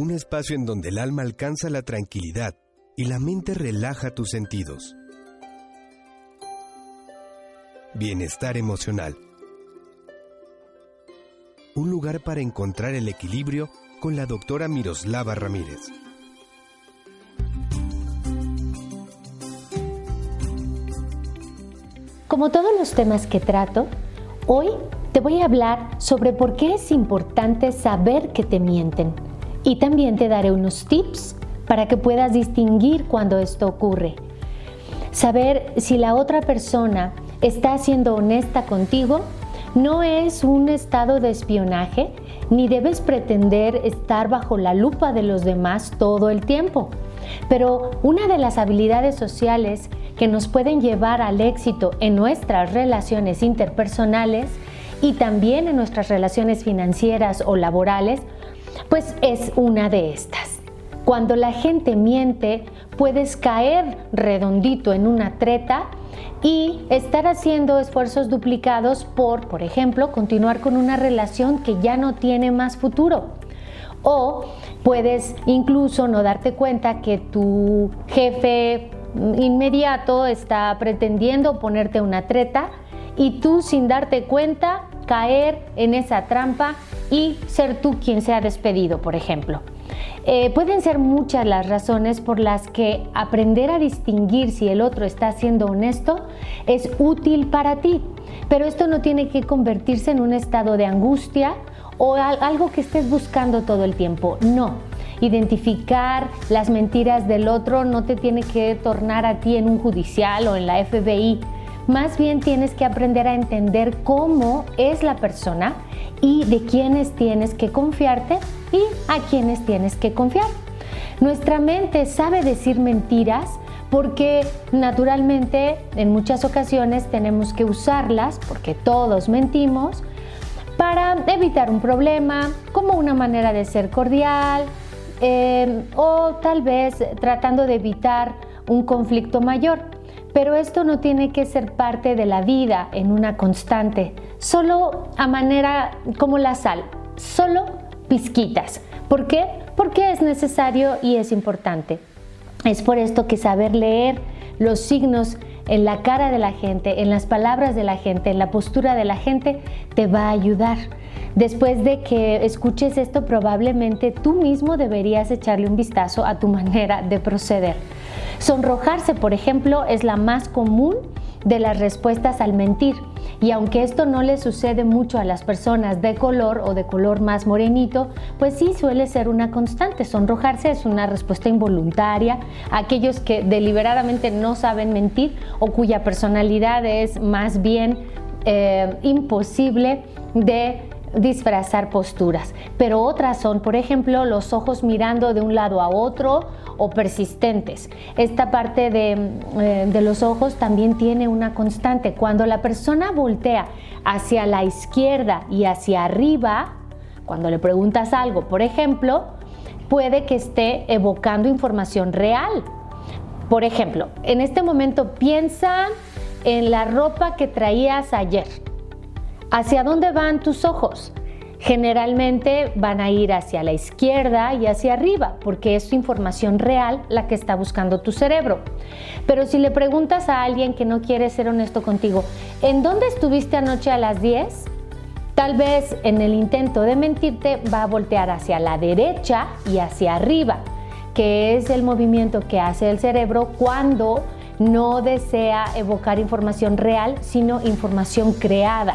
un espacio en donde el alma alcanza la tranquilidad y la mente relaja tus sentidos. Bienestar emocional. Un lugar para encontrar el equilibrio con la doctora Miroslava Ramírez. Como todos los temas que trato, hoy te voy a hablar sobre por qué es importante saber que te mienten y también te daré unos tips para que puedas distinguir cuando esto ocurre. Saber si la otra persona está siendo honesta contigo no es un estado de espionaje ni debes pretender estar bajo la lupa de los demás todo el tiempo. Pero una de las habilidades sociales que nos pueden llevar al éxito en nuestras relaciones interpersonales y también en nuestras relaciones financieras o laborales, pues es una de estas. Cuando la gente miente, puedes caer redondito en una treta y estar haciendo esfuerzos duplicados por, por ejemplo, continuar con una relación que ya no tiene más futuro. O puedes incluso no darte cuenta que tu jefe inmediato está pretendiendo ponerte una treta y tú sin darte cuenta caer en esa trampa y ser tú quien sea despedido, por ejemplo. Eh, pueden ser muchas las razones por las que aprender a distinguir si el otro está siendo honesto es útil para ti, pero esto no tiene que convertirse en un estado de angustia o algo que estés buscando todo el tiempo. No, identificar las mentiras del otro no te tiene que tornar a ti en un judicial o en la FBI. Más bien tienes que aprender a entender cómo es la persona y de quiénes tienes que confiarte y a quiénes tienes que confiar. Nuestra mente sabe decir mentiras porque naturalmente en muchas ocasiones tenemos que usarlas, porque todos mentimos, para evitar un problema, como una manera de ser cordial, eh, o tal vez tratando de evitar un conflicto mayor. Pero esto no tiene que ser parte de la vida en una constante, solo a manera como la sal, solo pizquitas. ¿Por qué? Porque es necesario y es importante. Es por esto que saber leer los signos en la cara de la gente, en las palabras de la gente, en la postura de la gente, te va a ayudar. Después de que escuches esto, probablemente tú mismo deberías echarle un vistazo a tu manera de proceder. Sonrojarse, por ejemplo, es la más común de las respuestas al mentir. Y aunque esto no le sucede mucho a las personas de color o de color más morenito, pues sí suele ser una constante. Sonrojarse es una respuesta involuntaria a aquellos que deliberadamente no saben mentir o cuya personalidad es más bien eh, imposible de disfrazar posturas, pero otras son, por ejemplo, los ojos mirando de un lado a otro o persistentes. Esta parte de, eh, de, los ojos también tiene una constante. Cuando la persona voltea hacia la izquierda y hacia arriba, cuando le preguntas algo, por ejemplo, puede que esté evocando información real. Por ejemplo, en este momento piensa en la ropa que traías ayer ¿Hacia dónde van tus ojos? Generalmente van a ir hacia la izquierda y hacia arriba, porque es información real la que está buscando tu cerebro. Pero si le preguntas a alguien que no quiere ser honesto contigo, ¿en dónde estuviste anoche a las 10? Tal vez en el intento de mentirte va a voltear hacia la derecha y hacia arriba, que es el movimiento que hace el cerebro cuando no desea evocar información real, sino información creada.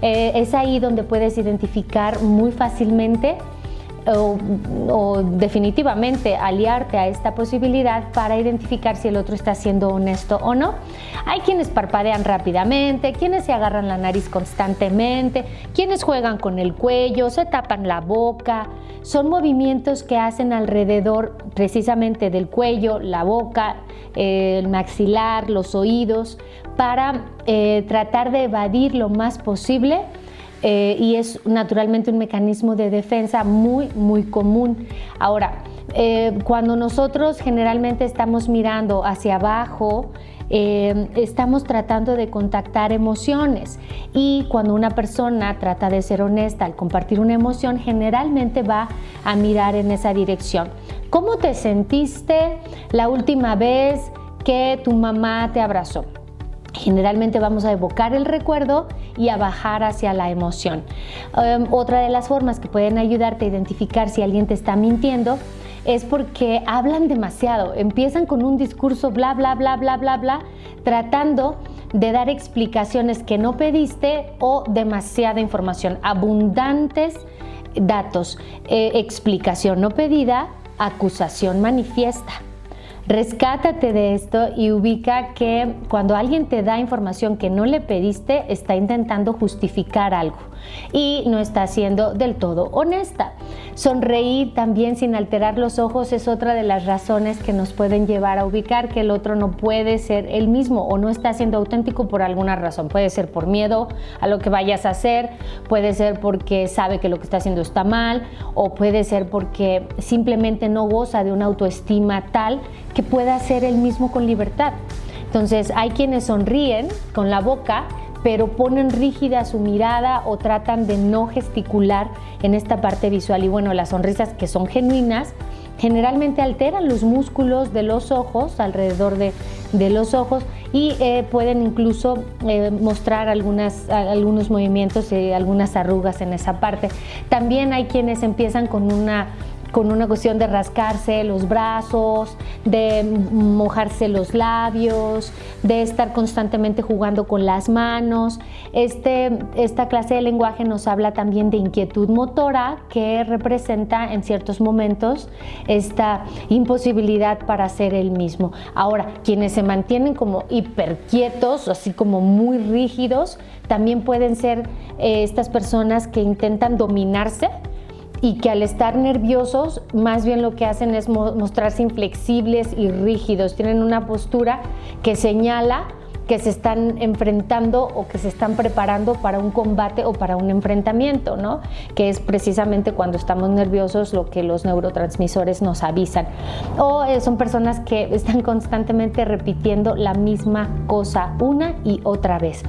Eh, es ahí donde puedes identificar muy fácilmente o, definitivamente aliarte a esta posibilidad para identificar si el otro está siendo honesto o no. Hay quienes parpadean rápidamente, quienes se agarran la nariz constantemente, quienes juegan con el cuello, se tapan la boca. Son movimientos que hacen alrededor precisamente del cuello, la boca, el maxilar, los oídos, para eh, tratar de evadir lo más posible eh, y es naturalmente un mecanismo de defensa muy, muy común. Ahora, Eh, cuando nosotros generalmente estamos mirando hacia abajo, eh, estamos tratando de contactar emociones y cuando una persona trata de ser honesta al compartir una emoción, generalmente va a mirar en esa dirección. ¿Cómo te sentiste la última vez que tu mamá te abrazó? Generalmente vamos a evocar el recuerdo y a bajar hacia la emoción. Em, otra de las formas que pueden ayudarte a identificar si alguien te está mintiendo es porque hablan demasiado, empiezan con un discurso bla, bla, bla, bla, bla, bla, tratando de dar explicaciones que no pediste o demasiada información, abundantes datos, eh, explicación no pedida, acusación manifiesta. Rescátate de esto y ubica que cuando alguien te da información que no le pediste, está intentando justificar algo y no está siendo del todo honesta. Sonreír también sin alterar los ojos es otra de las razones que nos pueden llevar a ubicar que el otro no puede ser el mismo o no está siendo auténtico por alguna razón. Puede ser por miedo a lo que vayas a hacer, puede ser porque sabe que lo que está haciendo está mal o puede ser porque simplemente no goza de una autoestima tal que pueda ser el mismo con libertad. Entonces hay quienes sonríen con la boca, pero ponen rígida su mirada o tratan de no gesticular en esta parte visual. Y bueno, las sonrisas que son genuinas generalmente alteran los músculos de los ojos, alrededor de, los ojos, y eh, pueden incluso eh, mostrar algunos movimientos y algunas arrugas en esa parte. También hay quienes empiezan con una con una cuestión de rascarse los brazos, de mojarse los labios, de estar constantemente jugando con las manos. Este, esta clase de lenguaje nos habla también de inquietud motora que representa en ciertos momentos esta imposibilidad para ser el mismo. Ahora, quienes se mantienen como hiperquietos, así como muy rígidos, también pueden ser eh, estas personas que intentan dominarse y que al estar nerviosos más bien lo que hacen es mostrarse inflexibles y rígidos, tienen una postura que señala que se están enfrentando o que se están preparando para un combate o para un enfrentamiento, ¿no? Que es precisamente cuando estamos nerviosos lo que los neurotransmisores nos avisan. O eh, son personas que están constantemente repitiendo la misma cosa una y otra vez.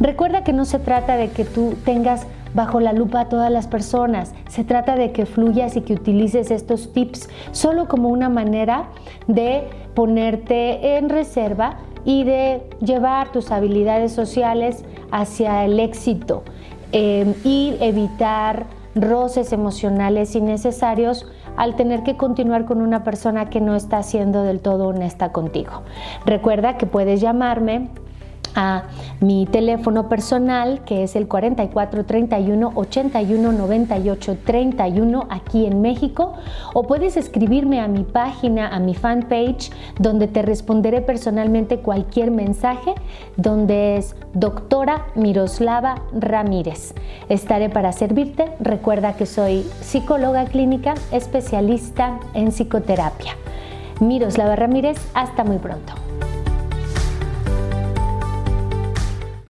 Recuerda que no se trata de que tú tengas bajo la lupa a todas las personas. Se trata de que fluyas y que utilices estos tips solo como una manera de ponerte en reserva y de llevar tus habilidades sociales hacia el éxito eh, y evitar roces emocionales innecesarios al tener que continuar con una persona que no está siendo del todo honesta contigo. Recuerda que puedes llamarme a mi teléfono personal que es el 44 31 81 98 31 aquí en México o puedes escribirme a mi página, a mi fanpage donde te responderé personalmente cualquier mensaje donde es doctora Miroslava Ramírez. Estaré para servirte. Recuerda que soy psicóloga clínica especialista en psicoterapia. Miroslava Ramírez, hasta muy pronto.